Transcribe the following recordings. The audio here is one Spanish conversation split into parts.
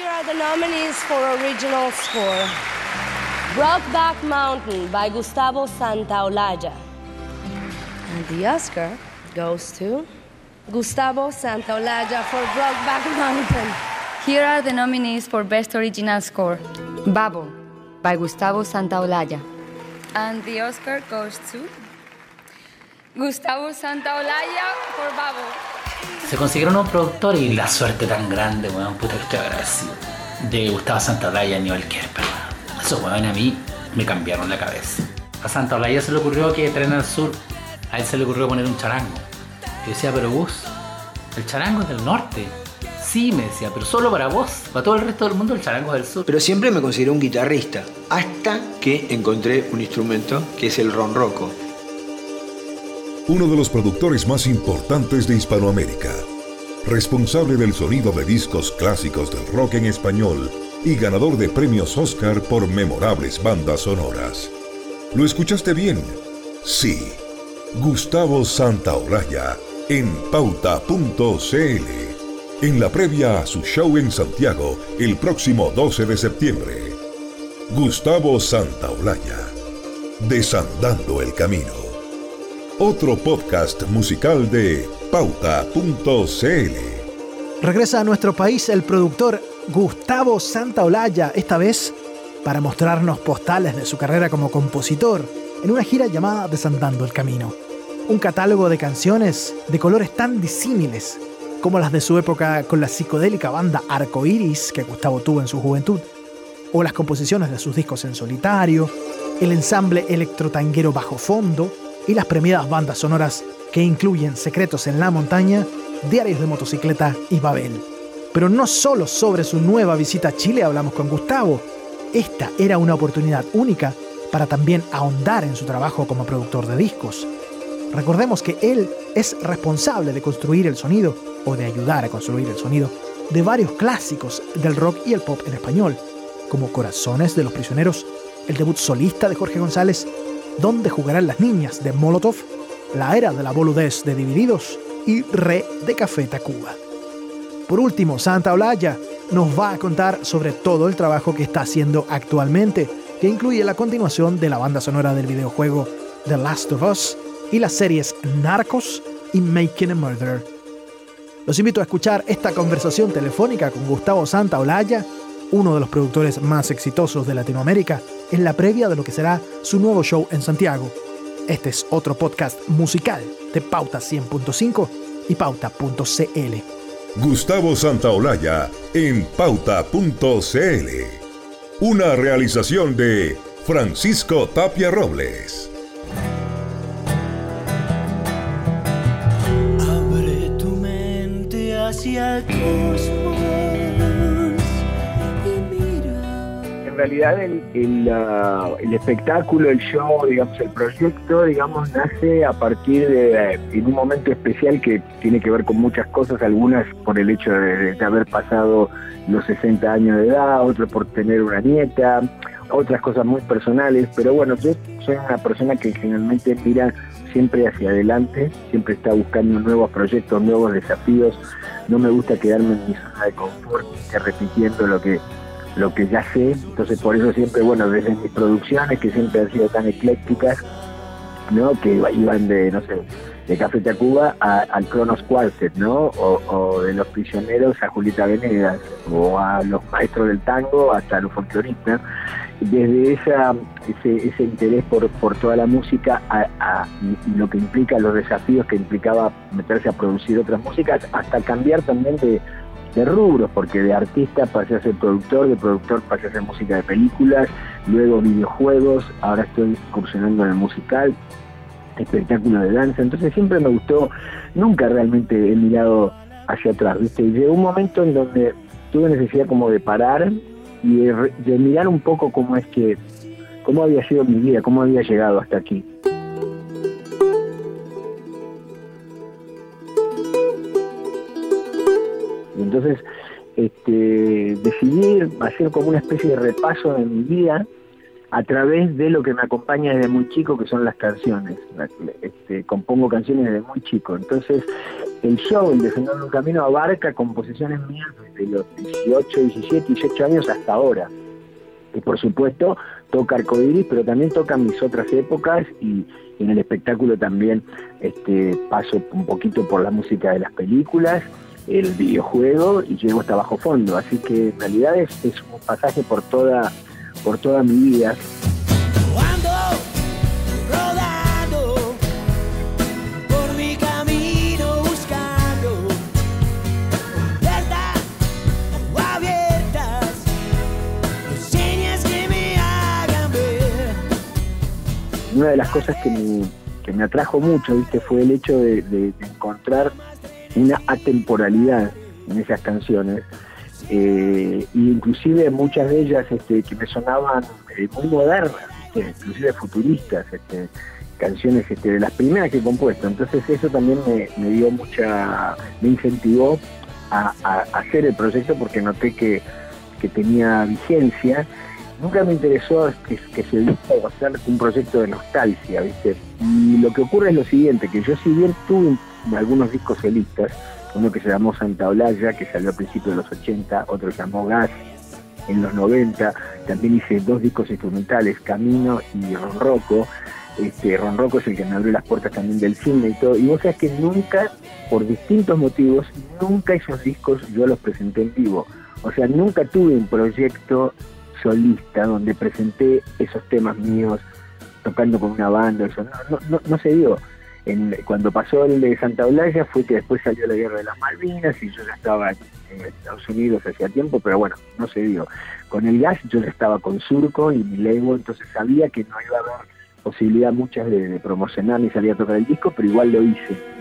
Here are the nominees for original score. Brokeback Mountain by Gustavo Santaolalla. And the Oscar goes to Gustavo Santaolalla for Brokeback Mountain. Here are the nominees for Best Original Score. Babo by Gustavo Santaolalla. And the Oscar goes to Gustavo Santaolalla for Babo. Se consiguieron un productor y la suerte tan grande, weón, puta que estoy agradecido. De Gustavo Santaolalla y Aníbal Kerper. Esos weón a mí me cambiaron la cabeza. A Santaolalla se le ocurrió que Tren al Sur, a él se le ocurrió poner un charango. Yo decía, pero Gus, el charango es del norte. Sí, me decía, pero solo para vos. Para todo el resto del mundo el charango es del sur. Pero siempre me consideré un guitarrista, hasta que encontré un instrumento que es el ronroco. Uno de los productores más importantes de Hispanoamérica, responsable del sonido de discos clásicos del rock en español y ganador de premios Oscar por memorables bandas sonoras. ¿Lo escuchaste bien? Sí. Gustavo Santaolalla en pauta.cl. En la previa a su show en Santiago el próximo 12 de septiembre. Gustavo Santaolalla. Desandando el camino. Otro podcast musical de pauta.cl. Regresa a nuestro país el productor Gustavo Santaolalla, esta vez para mostrarnos postales de su carrera como compositor en una gira llamada Desandando el Camino. Un catálogo de canciones de colores tan disímiles como las de su época con la psicodélica banda Arcoiris que Gustavo tuvo en su juventud, o las composiciones de sus discos en solitario, el ensamble electrotanguero bajo fondo y las premiadas bandas sonoras que incluyen Secretos en la Montaña, Diarios de Motocicleta y Babel. Pero no solo sobre su nueva visita a Chile hablamos con Gustavo, esta era una oportunidad única para también ahondar en su trabajo como productor de discos. Recordemos que él es responsable de construir el sonido, o de ayudar a construir el sonido, de varios clásicos del rock y el pop en español, como Corazones de los Prisioneros, el debut solista de Jorge González, Donde jugarán las niñas de Molotov, La era de la boludez de Divididos y Re de Café Tacuba. Por último, Santa Olaya nos va a contar sobre todo el trabajo que está haciendo actualmente, que incluye la continuación de la banda sonora del videojuego The Last of Us y las series Narcos y Making a Murderer. Los invito a escuchar esta conversación telefónica con Gustavo Santaolalla, uno de los productores más exitosos de Latinoamérica, en la previa de lo que será su nuevo show en Santiago. Este es otro podcast musical de Pauta 100.5 y Pauta.cl. Gustavo Santaolalla en pauta.cl. Una realización de Francisco Tapia Robles. Abre tu mente hacia el cosmos realidad el, espectáculo, el show, digamos, el proyecto, digamos, nace a partir de eh, en un momento especial que tiene que ver con muchas cosas, algunas por el hecho de, de haber pasado los 60 años de edad, otras por tener una nieta, otras cosas muy personales, pero bueno, yo soy una persona que generalmente mira siempre hacia adelante, siempre está buscando nuevos proyectos, nuevos desafíos, no me gusta quedarme en mi zona de confort, repitiendo lo que lo que ya sé, entonces por eso siempre, bueno, desde mis producciones que siempre han sido tan eclécticas, ¿no? Que iban de, no sé, de Café Tacuba a, al Cronos Quartet, ¿no? O, o, de Los Prisioneros a Julieta Venegas, o a los maestros del tango hasta los folcloristas. Desde esa, ese, ese interés por, por toda la música a, a, y, lo que implica los desafíos que implicaba meterse a producir otras músicas, hasta cambiar también de, de rubros, porque de artista pasé a ser productor, de productor pasé a hacer música de películas, luego videojuegos, ahora estoy incursionando en el musical, espectáculo de danza, entonces siempre me gustó, nunca realmente he mirado hacia atrás, ¿viste? Y llegó un momento en donde tuve necesidad como de parar y de, de mirar un poco cómo es que, cómo había sido mi vida, cómo había llegado hasta aquí. Entonces este, decidí hacer como una especie de repaso de mi vida a través de lo que me acompaña desde muy chico, que son las canciones. Este, compongo canciones desde muy chico. Entonces, el show, el Descendando un Camino, abarca composiciones mías desde los 18, 17, 18 años hasta ahora. Y por supuesto toca Arcoiris, pero también toca mis otras épocas y, en el espectáculo también este, paso un poquito por la música de las películas, el videojuego y llego hasta bajo fondo. Así que en realidad es, es un pasaje por toda, por toda mi vida. una de las cosas que me, atrajo mucho, ¿viste? Fue el hecho de, encontrar una atemporalidad en esas canciones. Eh, e inclusive muchas de ellas este, que me sonaban eh, muy modernas, inclusive futuristas, este, canciones este, de las primeras que he compuesto. Entonces eso también me, dio mucha, me incentivó a, hacer el proyecto porque noté que, que tenía vigencia nunca me interesó que, que se o hacer un proyecto de nostalgia, ¿viste? Y lo que ocurre es lo siguiente, que yo si bien tuve algunos discos solistas, uno que se llamó Santa Olaya, que salió a principios de los 80, otro se llamó Gas en los 90, también hice dos discos instrumentales, Camino y Ronroco, este, Ronroco es el que me abrió las puertas también del cine y todo, y vos sabés que nunca, por distintos motivos, nunca esos discos yo los presenté en vivo, o sea, nunca tuve un proyecto solista donde presenté esos temas míos tocando con una banda, eso. No, no, no, se dio. En, cuando pasó el de Santa Olaya fue que después salió la guerra de las Malvinas y yo ya estaba en Estados Unidos hacía tiempo, pero bueno, no se dio. Con el gas yo ya estaba con Surco y mi Lego, entonces sabía que no iba a haber posibilidad muchas de, de promocionar ni salir a tocar el disco, pero igual lo hice.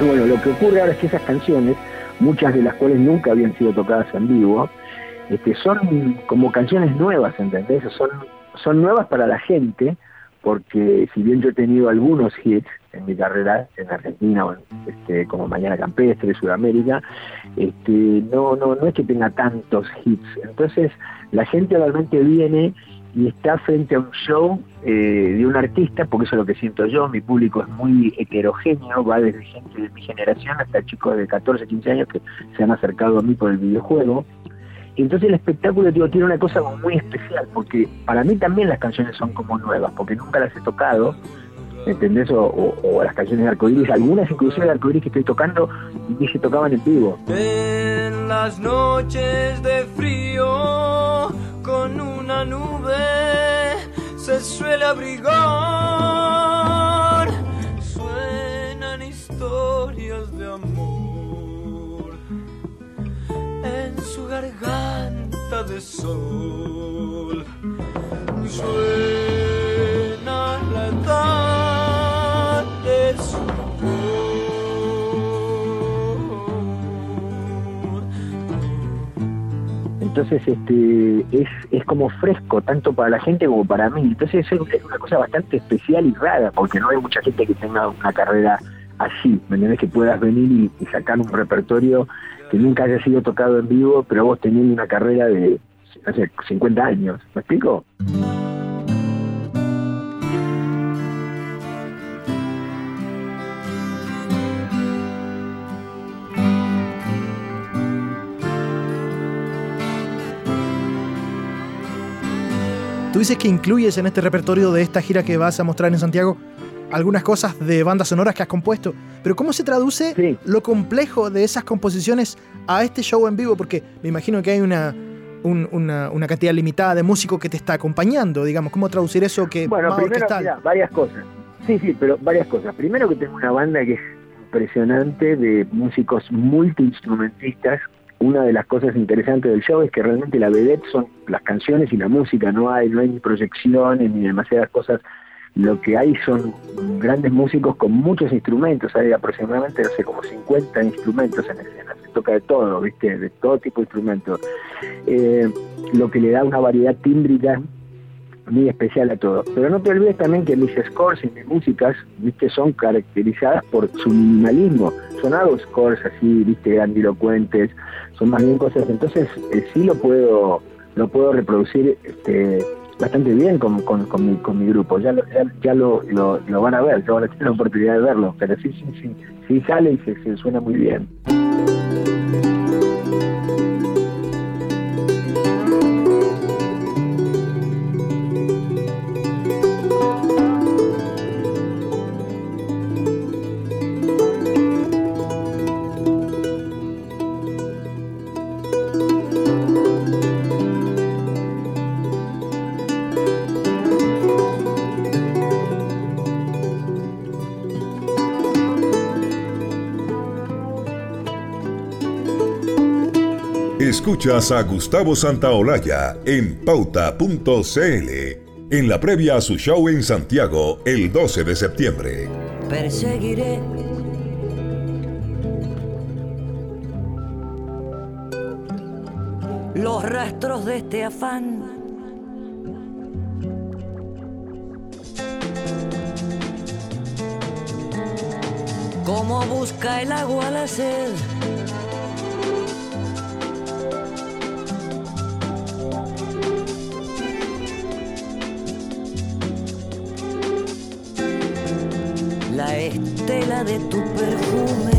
Bueno, lo que ocurre ahora es que esas canciones, muchas de las cuales nunca habían sido tocadas en vivo, este, son como canciones nuevas, ¿entendés? Son, son nuevas para la gente, porque si bien yo he tenido algunos hits en mi carrera en Argentina, este, como Mañana Campestre, Sudamérica, este, no, no, no es que tenga tantos hits. Entonces, la gente realmente viene y está frente a un show eh, de un artista, porque eso es lo que siento yo, mi público es muy heterogéneo, va desde gente de mi generación hasta chicos de 14, 15 años que se han acercado a mí por el videojuego. Y entonces el espectáculo tiene una cosa muy especial, porque para mí también las canciones son como nuevas, porque nunca las he tocado, ¿entendés? O, las canciones de arcoíris, algunas inclusive de arcoíris que estoy tocando y se tocaban en vivo. En las noches de frío con nube se suele abrigar. Suenan historias de amor en su garganta de sol. Suena la edad entonces este es, es como fresco tanto para la gente como para mí entonces es una cosa bastante especial y rara porque no hay mucha gente que tenga una carrera así ¿me entiendes? que puedas venir y, sacar un repertorio que nunca haya sido tocado en vivo pero vos teniendo una carrera de hace 50 años ¿me explico? Tú dices que incluyes en este repertorio de esta gira que vas a mostrar en Santiago algunas cosas de bandas sonoras que has compuesto, pero ¿cómo se traduce lo complejo de esas composiciones a este show en vivo? Porque me imagino que hay una, una, cantidad limitada de músicos que te está acompañando, digamos, ¿cómo traducir eso que bueno, primero, varias cosas. Sí, sí, pero varias cosas. Primero que tengo una banda que es impresionante de músicos multiinstrumentistas una de las cosas interesantes del show es que realmente la vedette son las canciones y la música, no hay, no hay ni proyecciones ni demasiadas cosas lo que hay son grandes músicos con muchos instrumentos, hay aproximadamente, no sé, como 50 instrumentos en escena, se toca de todo, ¿viste? De todo tipo de instrumentos. Eh, lo que le da una variedad tímbrica muy especial a todo. Pero no te olvides también que mis scores y mis músicas, viste, son caracterizadas por su minimalismo. Son algo scores así, viste, grandilocuentes, son más bien cosas. Entonces, eh, sí lo puedo, lo puedo reproducir este, bastante bien con, con, mi, con mi grupo. Ya, lo, ya, lo, lo, van a ver, ya van a tener la oportunidad de verlo. Pero sí, sí, sí, sí sale y se suena muy bien. Escuchas a Gustavo Santaolalla en pauta.cl en la previa a su show en Santiago el 12 de septiembre. Perseguiré los rastros de este afán. Como busca el agua la sed. Estela de tu perfume.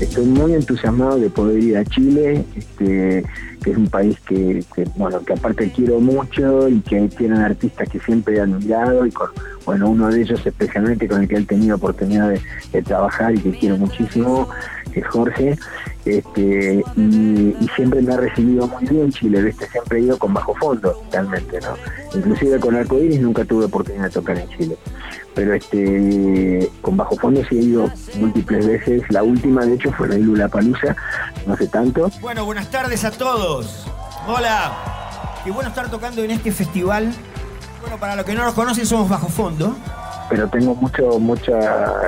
Estoy muy entusiasmado de poder ir a Chile, este, que es un país que, bueno, que aparte quiero mucho y que tienen artistas que siempre he admirado y con, bueno, uno de ellos especialmente con el que he tenido oportunidad de, trabajar y que quiero muchísimo, es Jorge, este, y, siempre me ha recibido muy bien Chile, ¿viste? siempre he ido con bajo fondo, realmente, ¿no? Inclusive con Arcoiris nunca tuve oportunidad de tocar en Chile pero este con bajo fondo sí he ido múltiples veces. La última, de hecho, fue la Lula Palusa, no hace tanto. Bueno, buenas tardes a todos. Hola. Qué bueno estar tocando en este festival. Bueno, para los que no nos conocen, somos bajo fondo. Pero tengo mucho, mucha,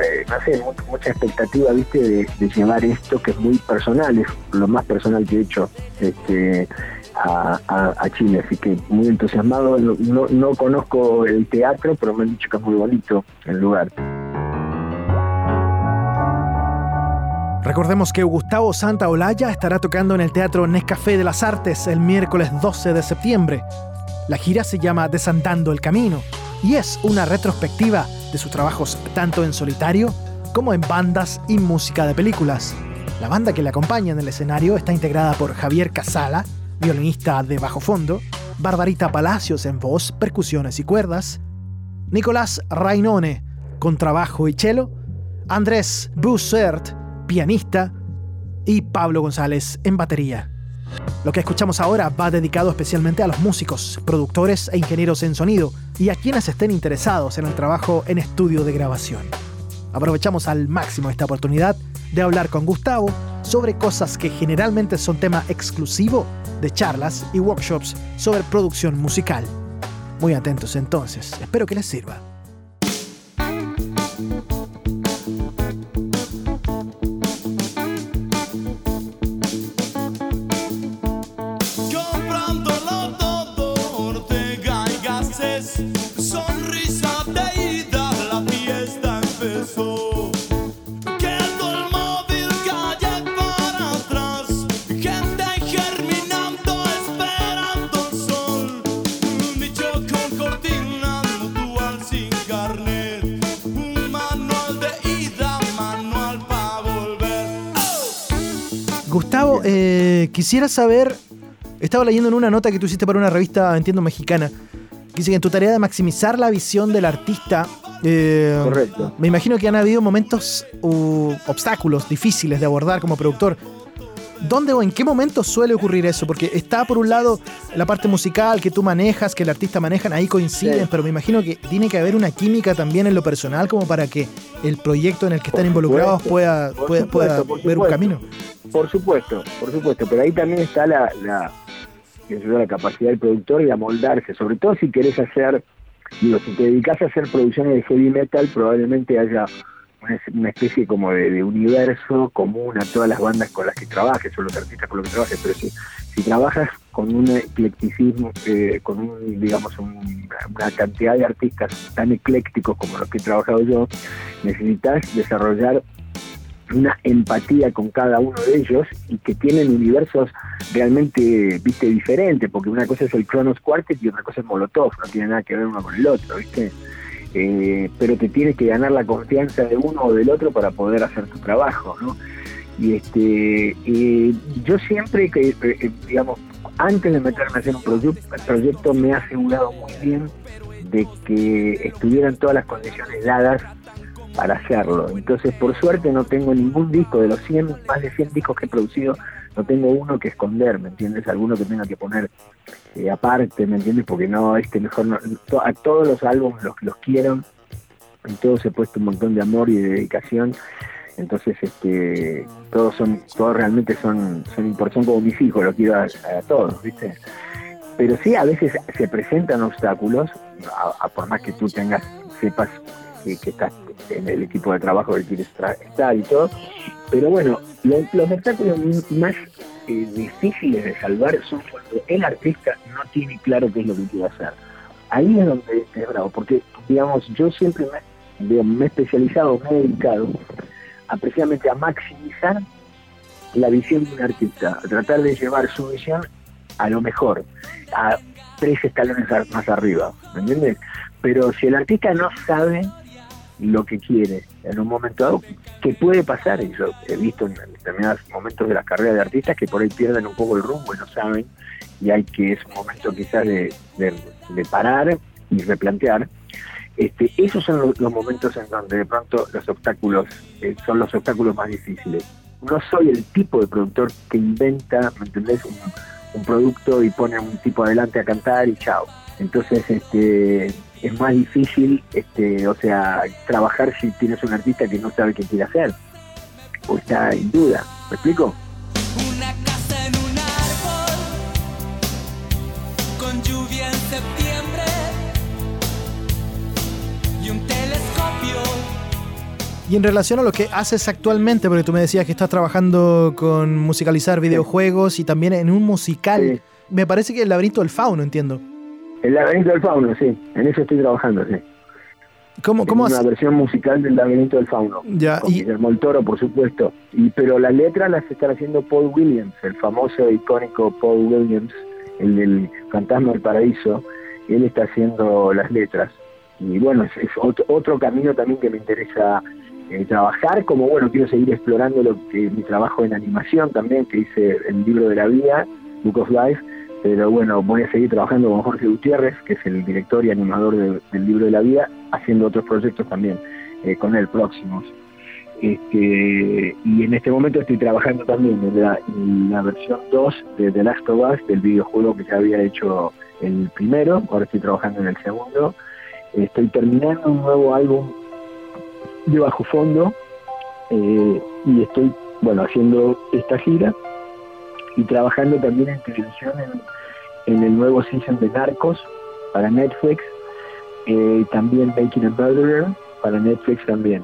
eh, no sé, mucha, expectativa, viste, de, llevar esto que es muy personal, es lo más personal que he hecho. Este, a, Chile, así que muy entusiasmado. No, no, conozco el teatro, pero me han dicho que es muy bonito el lugar. Recordemos que Gustavo Santa Olaya estará tocando en el Teatro Nescafé de las Artes el miércoles 12 de septiembre. La gira se llama Desandando el Camino y es una retrospectiva de sus trabajos tanto en solitario como en bandas y música de películas. La banda que le acompaña en el escenario está integrada por Javier Casala, violinista de bajo fondo, Barbarita Palacios en voz, percusiones y cuerdas, Nicolás Rainone, contrabajo y cello, Andrés Bussert, pianista, y Pablo González en batería. Lo que escuchamos ahora va dedicado especialmente a los músicos, productores e ingenieros en sonido y a quienes estén interesados en el trabajo en estudio de grabación. Aprovechamos al máximo esta oportunidad de hablar con Gustavo sobre cosas que generalmente son tema exclusivo de charlas y workshops sobre producción musical. Muy atentos entonces, espero que les sirva. Eh, quisiera saber, estaba leyendo en una nota que tú hiciste para una revista, entiendo, mexicana, dice que en tu tarea de maximizar la visión del artista, eh, Correcto. me imagino que han habido momentos u obstáculos difíciles de abordar como productor. ¿Dónde o en qué momento suele ocurrir eso? Porque está por un lado la parte musical que tú manejas, que el artista maneja, ahí coinciden, pero me imagino que tiene que haber una química también en lo personal como para que el proyecto en el que están involucrados pueda, pueda, ver un camino. Por supuesto, por supuesto, pero ahí también está la, la, la capacidad del productor de amoldarse, sobre todo si querés hacer Digo, si te dedicas a hacer producciones de heavy metal, probablemente haya una, especie como de, de universo común a todas las bandas con las que trabajes, o los artistas con los que trabajes, pero si, si trabajas con un eclecticismo, eh, con un, digamos, un- una cantidad de artistas tan eclécticos como los que he trabajado yo, necesitas desarrollar una empatía con cada uno de ellos y que tienen universos realmente, viste, diferentes, porque una cosa es el Kronos Quartet y otra cosa es Molotov, no tiene nada que ver uno con el otro, viste. Eh, pero te tienes que ganar la confianza de uno o del otro para poder hacer tu trabajo, ¿no? Y este, eh, yo siempre que, eh, eh, digamos, antes de meterme a hacer un proyecto, proyecto me he asegurado muy bien de que estuvieran todas las condiciones dadas para hacerlo. Entonces, por suerte no tengo ningún disco de los 100, más de 100 discos que he producido, no tengo uno que esconder, ¿me entiendes? Alguno que tenga que poner eh, aparte, ¿me entiendes? Porque no, este mejor no, a todos los álbumes los, los quiero, en todos he puesto un montón de amor y de dedicación, entonces este todos son, todos realmente son, son importantes, como mis hijos, los quiero a, todos, ¿viste? Pero sí, a veces se presentan obstáculos, a, por más que tú tengas, sepas que, estás en el equipo de trabajo que quieres estar y todo. Pero bueno, lo- los obstáculos más eh, difíciles de salvar son cuando el artista no tiene claro qué es lo que quiere hacer. Ahí es donde es bravo, porque, digamos, yo siempre me, me he especializado, me he dedicado a precisamente a maximizar la visión de un artista, a tratar de llevar su visión a lo mejor, a tres escalones más arriba, ¿me entiendes? Pero si el artista no sabe lo que quiere en un momento dado, que puede pasar, y yo he visto en determinados momentos de la carrera de artistas que por ahí pierden un poco el rumbo y no saben, y hay que es un momento quizás de, de- parar y replantear. Este, esos son los, los momentos en donde de pronto los obstáculos eh, son los obstáculos más difíciles. No soy el tipo de productor que inventa, ¿me entendés? Un, un producto y pone a un tipo adelante a cantar y chao. Entonces, este, es más difícil, este, o sea, trabajar si tienes un artista que no sabe qué quiere hacer o está en duda. ¿Me explico? con lluvia en septiembre y un telescopio. Y en relación a lo que haces actualmente, porque tú me decías que estás trabajando con musicalizar videojuegos y también en un musical, me parece que el laberinto del fauno, entiendo. El laberinto del fauno, sí, en eso estoy trabajando, sí. ¿Cómo, cómo una versión musical del laberinto del fauno. Ya, con y- Guillermo el Toro, por supuesto. Y, pero las letras las está haciendo Paul Williams, el famoso e icónico Paul Williams, el del Fantasma del Paraíso. Él está haciendo las letras. Y bueno, es, es otro, otro camino también que me interesa eh, trabajar, como bueno, quiero seguir explorando lo que mi trabajo en animación también, que hice el libro de la vida, Book of Life, pero bueno, voy a seguir trabajando con Jorge Gutiérrez, que es el director y animador de- del libro de la vida, haciendo otros proyectos también eh, con él próximos. Este, y en este momento estoy trabajando también en la, en la versión 2 de The Last of Us, del videojuego que ya había hecho el primero, ahora estoy trabajando en el segundo. Estoy terminando un nuevo álbum de bajo fondo eh, y estoy, bueno, haciendo esta gira y trabajando también en televisión en, en el nuevo season de Narcos para Netflix, eh, también Making a Murderer para Netflix también.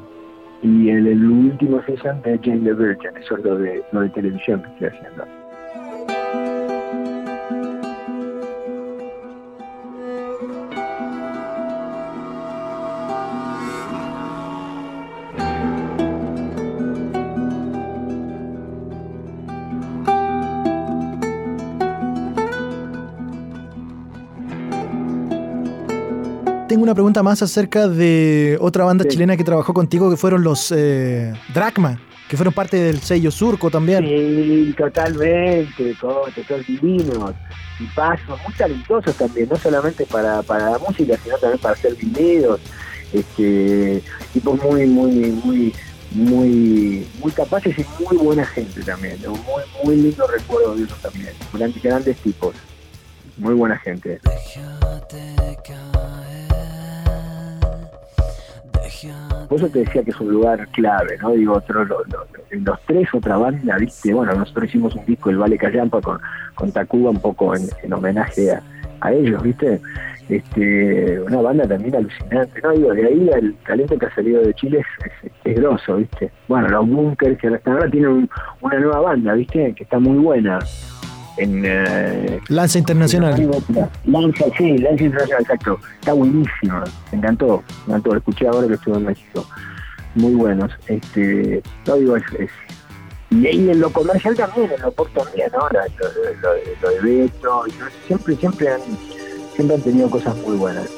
Y el, el último season de Jane the Virgin, eso es lo de, lo de televisión que estoy haciendo. Tengo una pregunta más acerca de otra banda chilena que trabajó contigo, que fueron los eh, Dracma, que fueron parte del sello Surco también. Sí, totalmente, todos, todos divinos, y pasos, muy talentosos también, no solamente para, para la música, sino también para hacer videos, este, tipos muy, muy, muy, muy, muy capaces y muy buena gente también, ¿no? muy, muy lindo recuerdo de ellos también, grandes, grandes tipos, muy buena gente. Por eso te decía que es un lugar clave, ¿no? Digo, otro, lo- lo- lo- los tres, otra banda, viste, bueno, nosotros hicimos un disco, el Vale Callampa, con, con Tacuba, un poco en, en homenaje a, a ellos, viste. Este, una banda también alucinante, ¿no? Digo, de ahí el talento que ha salido de Chile es, es, grosso, ¿viste? Bueno, los Bunkers, que ahora tienen una nueva banda, ¿viste? Que está muy buena. En, eh, Lanza Internacional. Lanza, sí, Lanza Internacional, exacto. Está buenísimo, me encantó, me encantó, lo escuché ahora que estuve en México. Muy buenos. Este, no digo, es, es y, ahí en lo comercial también, en lo pop también, ¿no? Lo, lo, lo de Beto, siempre, siempre han, siempre han tenido cosas muy buenas.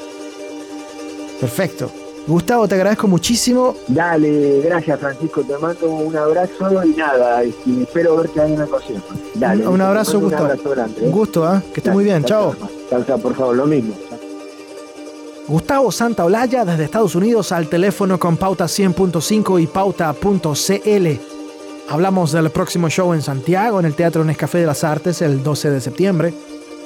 Perfecto. Gustavo, te agradezco muchísimo. Dale, gracias Francisco, te mando un abrazo y nada, y espero verte ahí en el concierto. Dale. Un, abrazo, Gustavo. Un abrazo grande. ¿eh? Un gusto, ¿eh? que esté muy bien, chao. Chao, por favor, lo mismo. Gustavo Santaolalla desde Estados Unidos al teléfono con pauta 100.5 y pauta.cl. Hablamos del próximo show en Santiago, en el Teatro Nescafé de las Artes, el 12 de septiembre.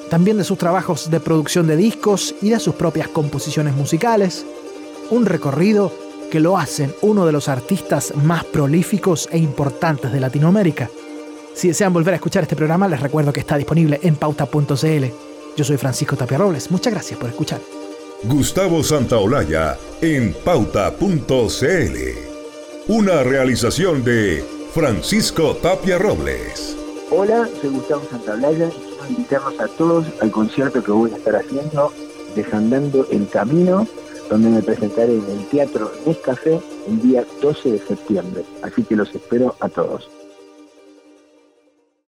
También de sus trabajos de producción de discos y de sus propias composiciones musicales. Un recorrido que lo hacen uno de los artistas más prolíficos e importantes de Latinoamérica. Si desean volver a escuchar este programa, les recuerdo que está disponible en pauta.cl. Yo soy Francisco Tapia Robles. Muchas gracias por escuchar. Gustavo Santaolalla en pauta.cl. Una realización de Francisco Tapia Robles. Hola, soy Gustavo Santablaya y quiero invitarlos a todos al concierto que voy a estar haciendo Desandando el Camino, donde me presentaré en el Teatro Nescafé el día 12 de septiembre. Así que los espero a todos.